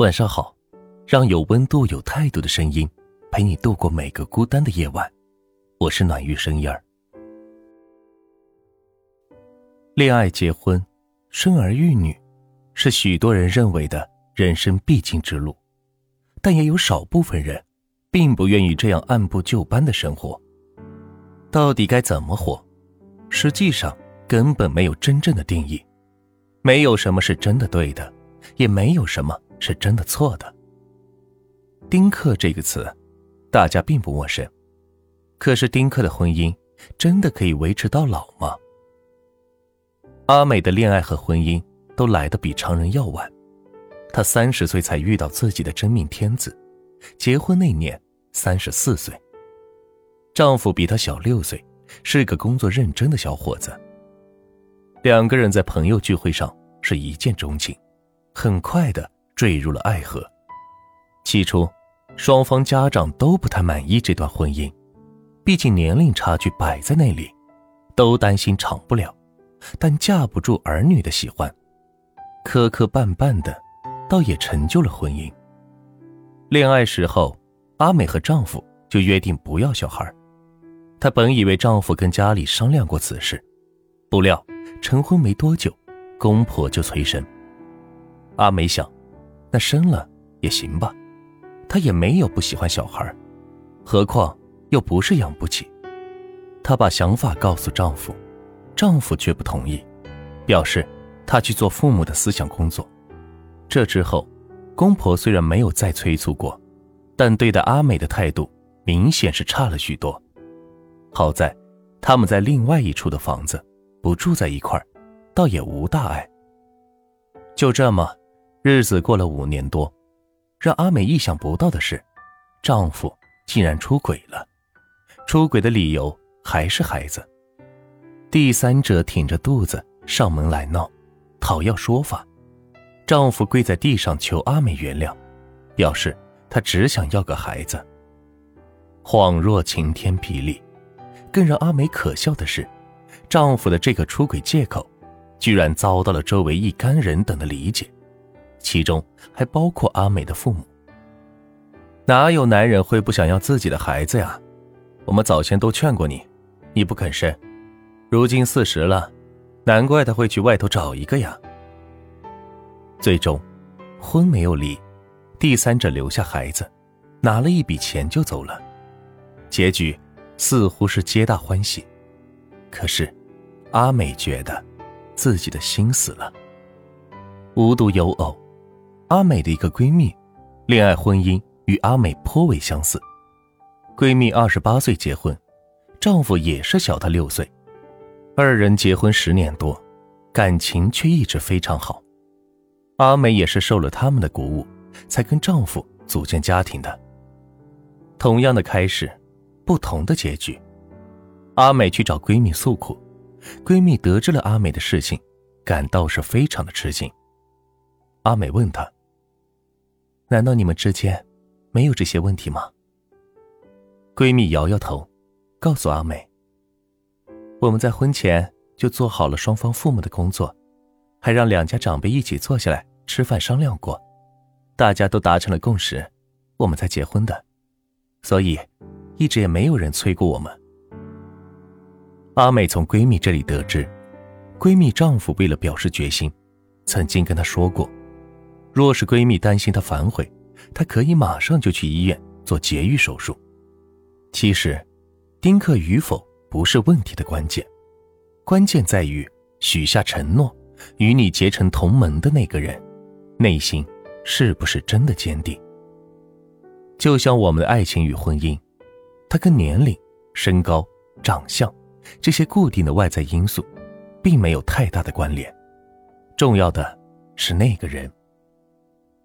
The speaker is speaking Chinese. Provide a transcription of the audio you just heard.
晚上好，让有温度、有态度的声音陪你度过每个孤单的夜晚。我是暖玉声音儿。恋爱、结婚、生儿育女，是许多人认为的人生必经之路，但也有少部分人，并不愿意这样按部就班的生活。到底该怎么活？实际上根本没有真正的定义，没有什么是真的对的，也没有什么是真的错的。丁克这个词，大家并不陌生。可是丁克的婚姻真的可以维持到老吗？阿美的恋爱和婚姻都来得比常人要晚，她三十岁才遇到自己的真命天子，结婚那年三十四岁。丈夫比她小六岁，是个工作认真的小伙子。两个人在朋友聚会上是一见钟情，很快的坠入了爱河。起初，双方家长都不太满意这段婚姻，毕竟年龄差距摆在那里，都担心长不了。但架不住儿女的喜欢，磕磕绊绊的，倒也成就了婚姻。恋爱时候，阿美和丈夫就约定不要小孩。她本以为丈夫跟家里商量过此事，不料成婚没多久，公婆就催生。阿美想，那生了也行吧，她也没有不喜欢小孩，何况又不是养不起。她把想法告诉丈夫。丈夫却不同意，表示他去做父母的思想工作。这之后，公婆虽然没有再催促过，但对待阿美的态度明显是差了许多。好在他们在另外一处的房子，不住在一块儿，倒也无大碍。就这么，日子过了五年多，让阿美意想不到的是，丈夫竟然出轨了。出轨的理由还是孩子。第三者挺着肚子上门来闹，讨要说法。丈夫跪在地上求阿美原谅，表示他只想要个孩子。恍若晴天霹雳，更让阿美可笑的是，丈夫的这个出轨借口，居然遭到了周围一干人等的理解，其中还包括阿美的父母。哪有男人会不想要自己的孩子呀？我们早先都劝过你，你不肯生。如今四十了，难怪他会去外头找一个呀。最终，婚没有离，第三者留下孩子，拿了一笔钱就走了，结局似乎是皆大欢喜。可是，阿美觉得自己的心死了。无独有偶，阿美的一个闺蜜，恋爱婚姻与阿美颇为相似。闺蜜二十八岁结婚，丈夫也是小她六岁。二人结婚十年多，感情却一直非常好。阿美也是受了他们的鼓舞，才跟丈夫组建家庭的。同样的开始，不同的结局。阿美去找闺蜜诉苦，闺蜜得知了阿美的事情，感到是非常的吃惊。阿美问她：“难道你们之间没有这些问题吗？”闺蜜摇摇头，告诉阿美。我们在婚前就做好了双方父母的工作，还让两家长辈一起坐下来吃饭商量过，大家都达成了共识，我们才结婚的，所以一直也没有人催过我们。阿美从闺蜜这里得知，闺蜜丈夫为了表示决心，曾经跟她说过，若是闺蜜担心她反悔，她可以马上就去医院做节育手术。其实，丁克与否。不是问题的关键，关键在于许下承诺，与你结成同盟的那个人，内心是不是真的坚定？就像我们的爱情与婚姻，它跟年龄、身高、长相这些固定的外在因素，并没有太大的关联，重要的是那个人。